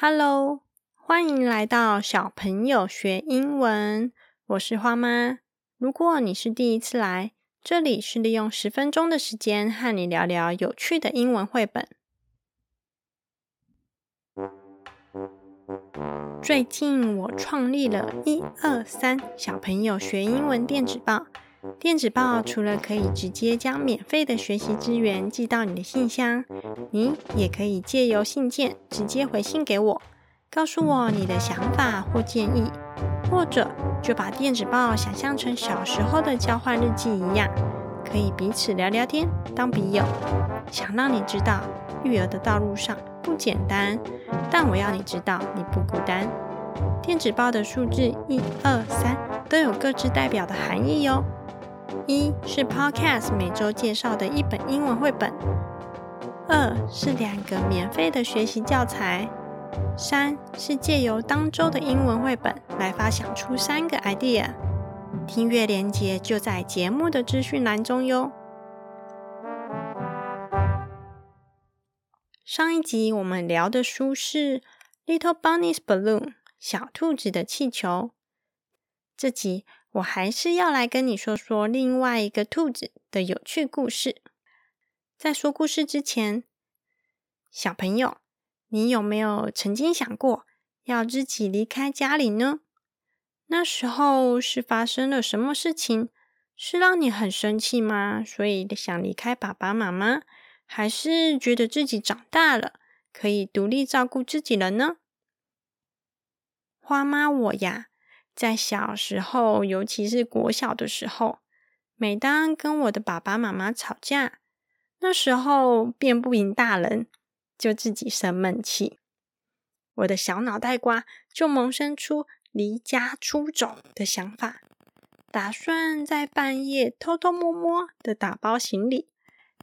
Hello，欢迎来到小朋友学英文。我是花妈。如果你是第一次来，这里是利用十分钟的时间和你聊聊有趣的英文绘本。最近我创立了一二三小朋友学英文电子报。电子报除了可以直接将免费的学习资源寄到你的信箱，你也可以借由信件直接回信给我，告诉我你的想法或建议，或者就把电子报想象成小时候的交换日记一样，可以彼此聊聊天，当笔友。想让你知道，育儿的道路上不简单，但我要你知道你不孤单。电子报的数字一二三都有各自代表的含义哟。一是 Podcast 每周介绍的一本英文绘本，二是两个免费的学习教材，三是借由当周的英文绘本来发想出三个 idea。听阅连接就在节目的资讯栏中哟。上一集我们聊的书是《Little Bunny's Balloon》小兔子的气球，这集。我还是要来跟你说说另外一个兔子的有趣故事。在说故事之前，小朋友，你有没有曾经想过要自己离开家里呢？那时候是发生了什么事情，是让你很生气吗？所以想离开爸爸妈妈，还是觉得自己长大了，可以独立照顾自己了呢？花妈，我呀。在小时候，尤其是国小的时候，每当跟我的爸爸妈妈吵架，那时候辩不赢大人，就自己生闷气，我的小脑袋瓜就萌生出离家出走的想法，打算在半夜偷偷摸摸的打包行李，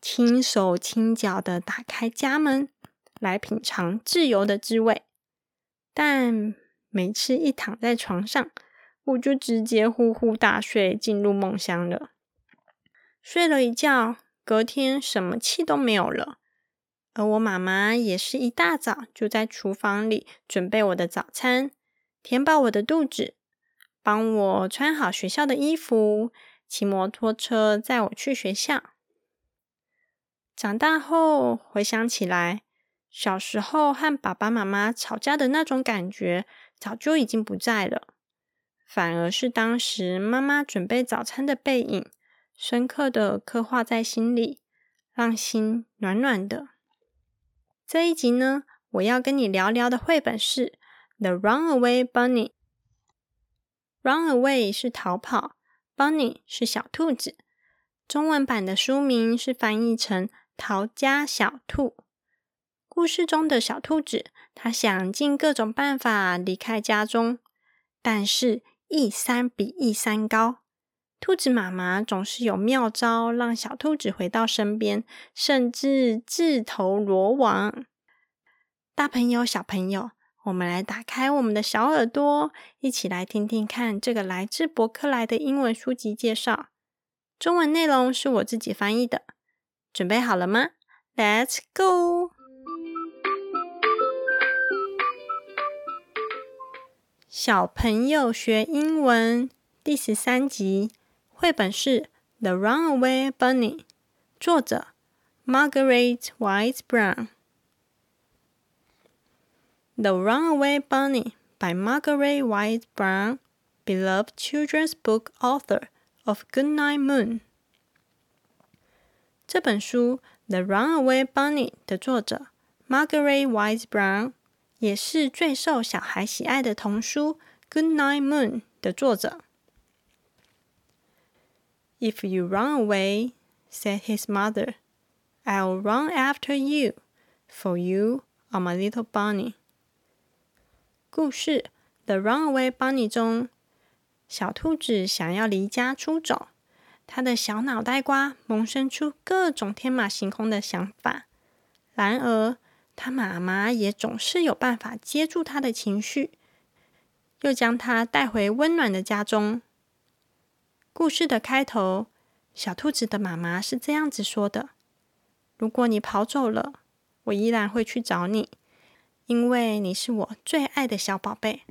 轻手轻脚的打开家门，来品尝自由的滋味。但每次一躺在床上，我就直接呼呼大睡，进入梦乡了。睡了一觉，隔天什么气都没有了。而我妈妈也是一大早就在厨房里准备我的早餐，填饱我的肚子，帮我穿好学校的衣服，骑摩托车载我去学校。长大后回想起来，小时候和爸爸妈妈吵架的那种感觉，早就已经不在了。反而是当时妈妈准备早餐的背影，深刻的刻画在心里，让心暖暖的。这一集呢，我要跟你聊聊的绘本是《The Runaway Bunny》。Runaway 是逃跑，Bunny 是小兔子。中文版的书名是翻译成《逃家小兔》。故事中的小兔子，它想尽各种办法离开家中，但是。一山比一山高，兔子妈妈总是有妙招，让小兔子回到身边，甚至自投罗网。大朋友、小朋友，我们来打开我们的小耳朵，一起来听听看这个来自博客来的英文书籍介绍。中文内容是我自己翻译的，准备好了吗？Let's go！小朋友学英文第十三集，绘本是《The Runaway Bunny》，作者 Margaret Wise Brown。《The Runaway Bunny》by Margaret Wise Brown, beloved children's book author of Goodnight Moon。这本书《The Runaway Bunny》的作者 Margaret Wise Brown。也是最受小孩喜爱的童书《Good Night Moon》的作者。If you run away, said his mother, I'll run after you, for you are my little bunny. 故事《The Runaway Bunny》中，小兔子想要离家出走，它的小脑袋瓜萌生出各种天马行空的想法。然而，他妈妈也总是有办法接住他的情绪，又将他带回温暖的家中。故事的开头，小兔子的妈妈是这样子说的：“如果你跑走了，我依然会去找你，因为你是我最爱的小宝贝。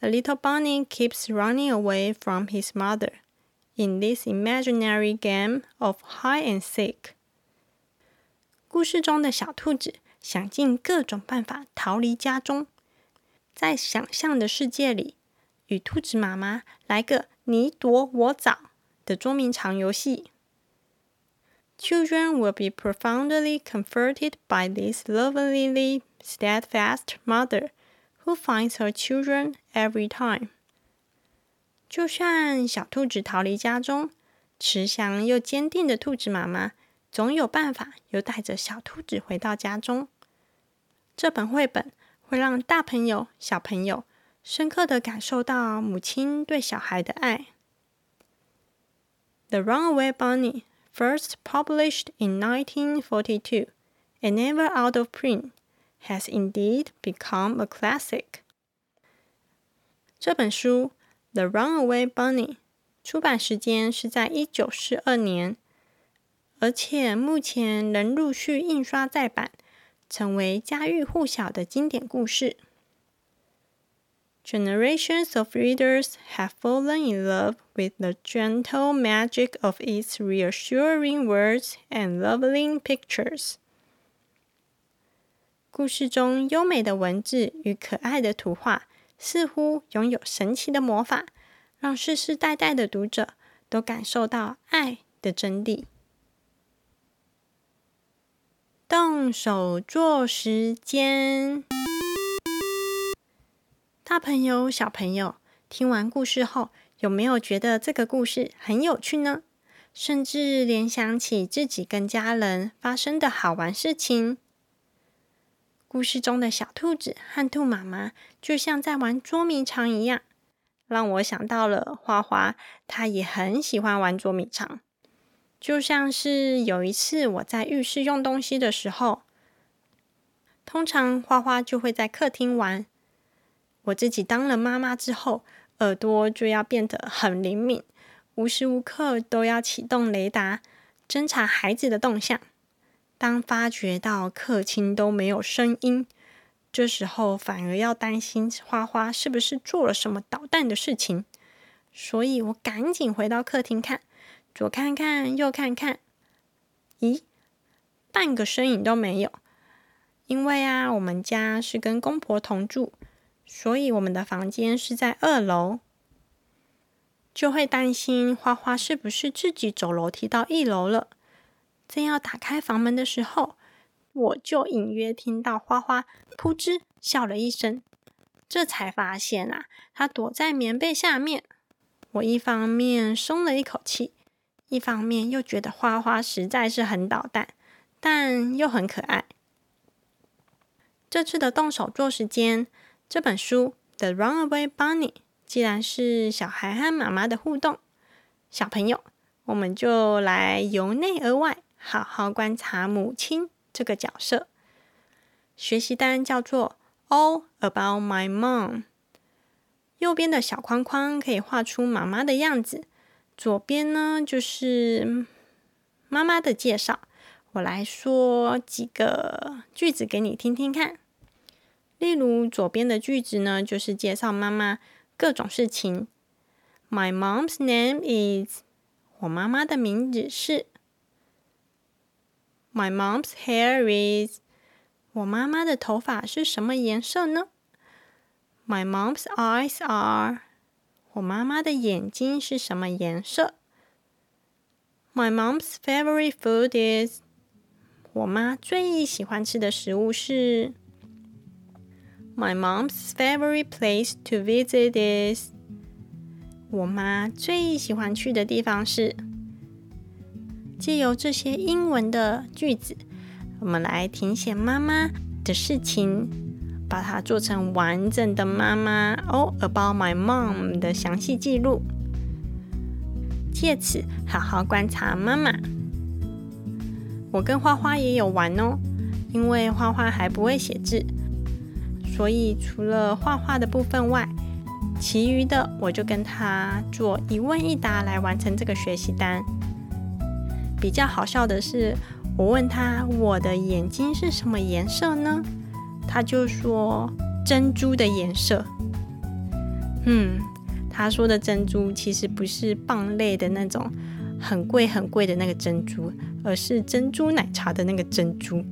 The little bunny keeps running away from his mother in this imaginary game of hide and seek。故事中的小兔子想尽各种办法逃离家中，在想象的世界里，与兔子妈妈来个你躲我找的捉迷藏游戏。Children will be profoundly comforted by this lovingly steadfast mother who finds her children every time。就算小兔子逃离家中，慈祥又坚定的兔子妈妈总有办法又带着小兔子回到家中。这本绘本会让大朋友、小朋友深刻的感受到母亲对小孩的爱。The Runaway Bunny first published in 1942 and never out of print, has indeed become a classic. 这本书《The Runaway Bunny》出版时间是在一九四二年，而且目前仍陆续印刷再版，成为家喻户晓的经典故事。Generations of readers have fallen in love with the gentle magic of its reassuring words and lovely pictures. 故事中优美的文字与可爱的图画，似乎拥有神奇的魔法，让世世代代的读者都感受到爱的真谛。动手做时间。大朋友、小朋友，听完故事后，有没有觉得这个故事很有趣呢？甚至联想起自己跟家人发生的好玩事情。故事中的小兔子和兔妈妈就像在玩捉迷藏一样，让我想到了花花，他也很喜欢玩捉迷藏。就像是有一次我在浴室用东西的时候，通常花花就会在客厅玩。我自己当了妈妈之后，耳朵就要变得很灵敏，无时无刻都要启动雷达，侦查孩子的动向。当发觉到客厅都没有声音，这时候反而要担心花花是不是做了什么捣蛋的事情。所以我赶紧回到客厅看，左看看，右看看，咦，半个身影都没有。因为啊，我们家是跟公婆同住。所以我们的房间是在二楼，就会担心花花是不是自己走楼梯到一楼了。正要打开房门的时候，我就隐约听到花花扑哧笑了一声，这才发现啊，他躲在棉被下面。我一方面松了一口气，一方面又觉得花花实在是很捣蛋，但又很可爱。这次的动手做时间。这本书《The Runaway Bunny》既然是小孩和妈妈的互动，小朋友，我们就来由内而外好好观察母亲这个角色。学习单叫做《All About My Mom》，右边的小框框可以画出妈妈的样子，左边呢就是妈妈的介绍。我来说几个句子给你听听看。例如，左边的句子呢，就是介绍妈妈各种事情。My mom's name is，我妈妈的名字是。My mom's hair is，我妈妈的头发是什么颜色呢？My mom's eyes are，我妈妈的眼睛是什么颜色？My mom's favorite food is，我妈最喜欢吃的食物是。My mom's favorite place to visit is。我妈最喜欢去的地方是。借由这些英文的句子，我们来填写妈妈的事情，把它做成完整的妈妈 All about my mom 的详细记录。借此好好观察妈妈。我跟花花也有玩哦，因为花花还不会写字。所以，除了画画的部分外，其余的我就跟他做一问一答来完成这个学习单。比较好笑的是，我问他：“我的眼睛是什么颜色呢？”他就说珍珠的颜色。嗯，他说的珍珠其实不是蚌类的那种很贵很贵的那个珍珠，而是珍珠奶茶的那个珍珠。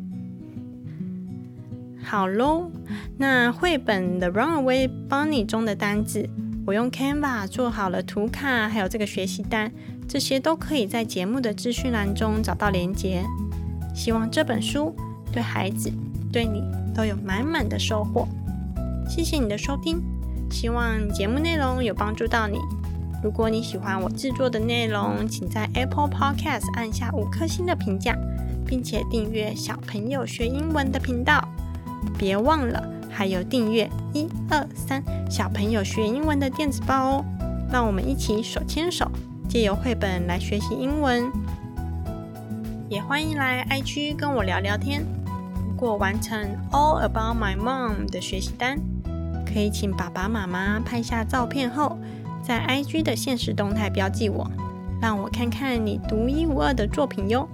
好喽，那绘本《The Runaway Bunny》中的单字，我用 Canva 做好了图卡，还有这个学习单，这些都可以在节目的资讯栏中找到连接。希望这本书对孩子、对你都有满满的收获。谢谢你的收听，希望节目内容有帮助到你。如果你喜欢我制作的内容，请在 Apple Podcast 按下五颗星的评价，并且订阅小朋友学英文的频道。别忘了，还有订阅一二三小朋友学英文的电子报哦！让我们一起手牵手，借由绘本来学习英文。也欢迎来 IG 跟我聊聊天。如果完成 All About My Mom 的学习单，可以请爸爸妈妈拍下照片后，在 IG 的现实动态标记我，让我看看你独一无二的作品哟。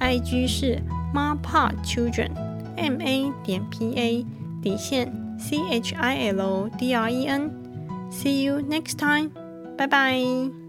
IG 是 Ma Pa Children。m a 点 p a 底线 c h i l d r e n，see you next time，拜拜。